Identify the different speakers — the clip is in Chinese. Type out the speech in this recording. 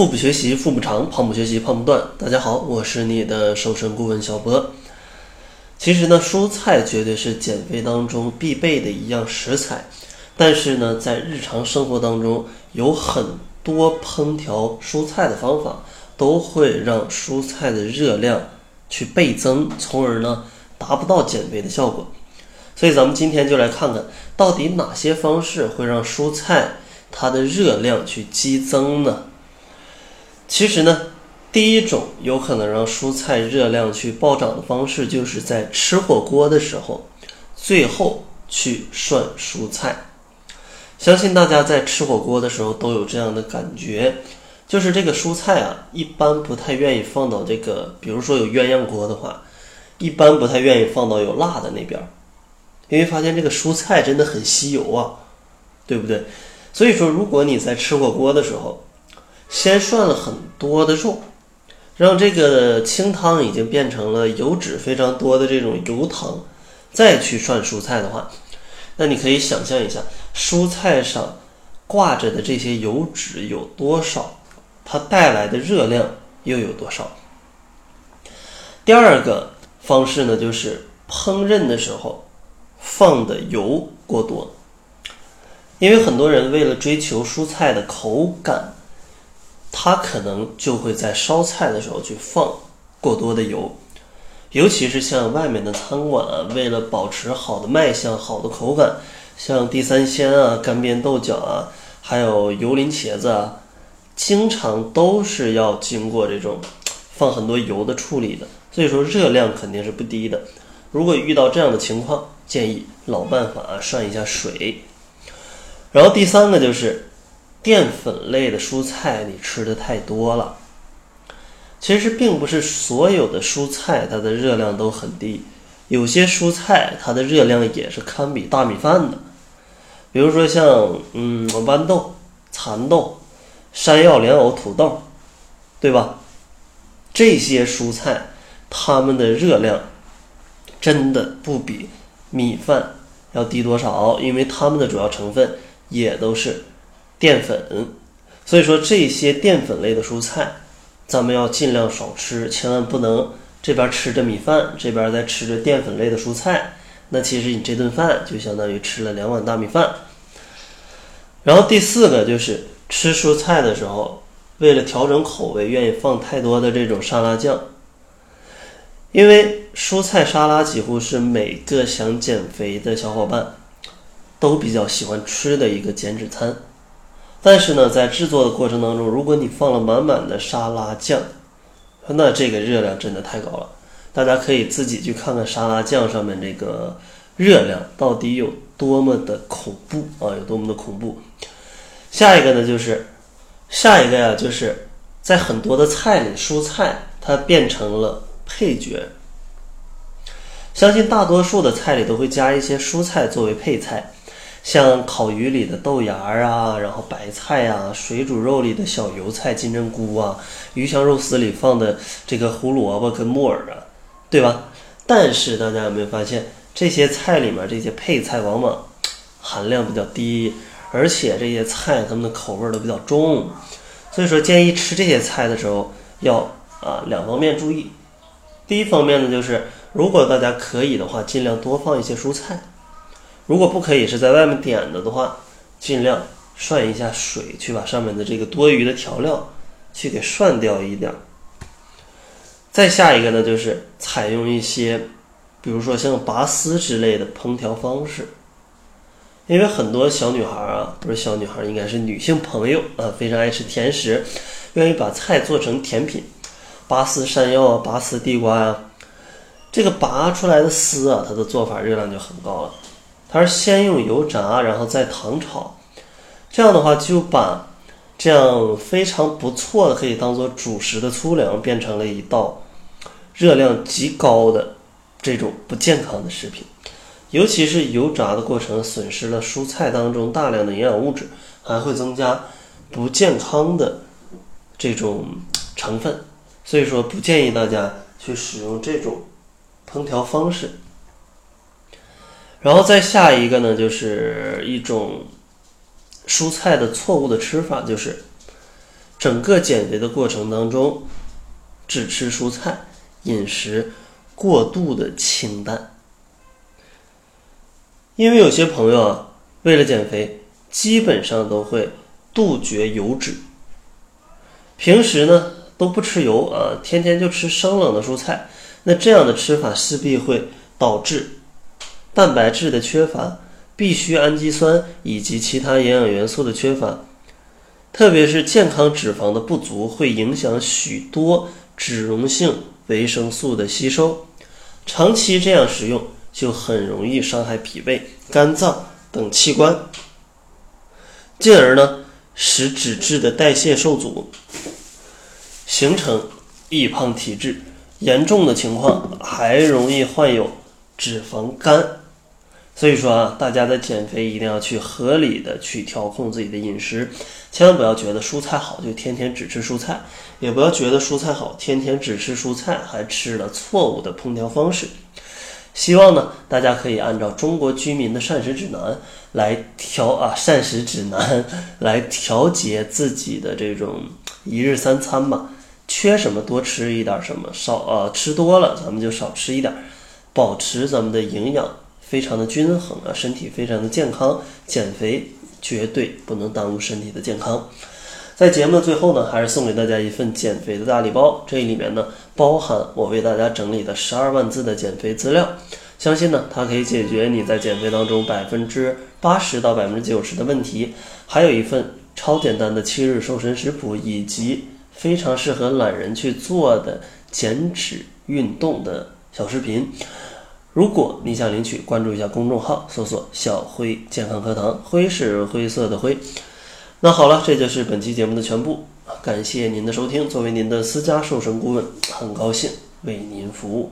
Speaker 1: 腹部学习腹部长，胖不学习胖不断。大家好，我是你的瘦身顾问小博。其实呢，蔬菜绝对是减肥当中必备的一样食材，但是呢，在日常生活当中，有很多烹调蔬菜的方法都会让蔬菜的热量去倍增，从而呢达不到减肥的效果。所以咱们今天就来看看到底哪些方式会让蔬菜它的热量去激增呢？其实呢，第一种有可能让蔬菜热量去暴涨的方式，就是在吃火锅的时候，最后去涮蔬菜。相信大家在吃火锅的时候都有这样的感觉，就是这个蔬菜啊，一般不太愿意放到这个，比如说有鸳鸯锅的话，一般不太愿意放到有辣的那边，因为发现这个蔬菜真的很吸油啊，对不对？所以说，如果你在吃火锅的时候，先涮了很多的肉，让这个清汤已经变成了油脂非常多的这种油汤，再去涮蔬菜的话，那你可以想象一下，蔬菜上挂着的这些油脂有多少，它带来的热量又有多少。第二个方式呢，就是烹饪的时候放的油过多，因为很多人为了追求蔬菜的口感。它可能就会在烧菜的时候去放过多的油，尤其是像外面的餐馆啊，为了保持好的卖相、好的口感，像地三鲜啊、干煸豆角啊，还有油淋茄子啊，经常都是要经过这种放很多油的处理的，所以说热量肯定是不低的。如果遇到这样的情况，建议老办法啊涮一下水。然后第三个就是。淀粉类的蔬菜你吃的太多了，其实并不是所有的蔬菜它的热量都很低，有些蔬菜它的热量也是堪比大米饭的，比如说像嗯豌豆、蚕豆、山药、莲藕、土豆，对吧？这些蔬菜它们的热量真的不比米饭要低多少，因为它们的主要成分也都是。淀粉，所以说这些淀粉类的蔬菜，咱们要尽量少吃，千万不能这边吃着米饭，这边再吃着淀粉类的蔬菜，那其实你这顿饭就相当于吃了两碗大米饭。然后第四个就是吃蔬菜的时候，为了调整口味，愿意放太多的这种沙拉酱，因为蔬菜沙拉几乎是每个想减肥的小伙伴都比较喜欢吃的一个减脂餐。但是呢，在制作的过程当中，如果你放了满满的沙拉酱，那这个热量真的太高了。大家可以自己去看看沙拉酱上面这个热量到底有多么的恐怖啊，有多么的恐怖。下一个呢，就是下一个呀，就是在很多的菜里，蔬菜它变成了配角。相信大多数的菜里都会加一些蔬菜作为配菜。像烤鱼里的豆芽儿啊，然后白菜啊，水煮肉里的小油菜、金针菇啊，鱼香肉丝里放的这个胡萝卜跟木耳啊，对吧？但是大家有没有发现，这些菜里面这些配菜往往含量比较低，而且这些菜它们的口味都比较重，所以说建议吃这些菜的时候要啊两方面注意。第一方面呢，就是如果大家可以的话，尽量多放一些蔬菜。如果不可以是在外面点的的话，尽量涮一下水，去把上面的这个多余的调料去给涮掉一点。再下一个呢，就是采用一些，比如说像拔丝之类的烹调方式，因为很多小女孩啊，不是小女孩，应该是女性朋友啊，非常爱吃甜食，愿意把菜做成甜品，拔丝山药啊，拔丝地瓜呀，这个拔出来的丝啊，它的做法热量就很高了。它是先用油炸，然后再糖炒，这样的话就把这样非常不错的可以当做主食的粗粮变成了一道热量极高的这种不健康的食品。尤其是油炸的过程损失了蔬菜当中大量的营养物质，还会增加不健康的这种成分，所以说不建议大家去使用这种烹调方式。然后再下一个呢，就是一种蔬菜的错误的吃法，就是整个减肥的过程当中，只吃蔬菜，饮食过度的清淡。因为有些朋友啊，为了减肥，基本上都会杜绝油脂，平时呢都不吃油啊，天天就吃生冷的蔬菜。那这样的吃法势必会导致蛋白质的缺乏、必需氨基酸以及其他营养元素的缺乏，特别是健康脂肪的不足，会影响许多脂溶性维生素的吸收。长期这样食用，就很容易伤害脾胃、肝脏等器官，进而呢使脂质的代谢受阻，形成易胖体质。严重的情况还容易患有脂肪肝，所以说啊，大家在减肥一定要去合理的去调控自己的饮食，千万不要觉得蔬菜好就天天只吃蔬菜，也不要觉得蔬菜好天天只吃蔬菜还吃了错误的烹调方式。希望呢，大家可以按照中国居民的膳食指南来调啊，膳食指南来调节自己的这种一日三餐吧。缺什么多吃一点什么，少啊吃多了咱们就少吃一点，保持咱们的营养非常的均衡啊，身体非常的健康。减肥绝对不能耽误身体的健康。在节目的最后呢，还是送给大家一份减肥的大礼包，这里面呢包含我为大家整理的十二万字的减肥资料，相信呢它可以解决你在减肥当中百分之八十到百分之九十的问题。还有一份超简单的七日瘦身食谱以及。非常适合懒人去做的减脂运动的小视频。如果你想领取，关注一下公众号，搜索“小辉健康课堂”，灰是灰色的灰。那好了，这就是本期节目的全部。感谢您的收听。作为您的私家瘦身顾问，很高兴为您服务。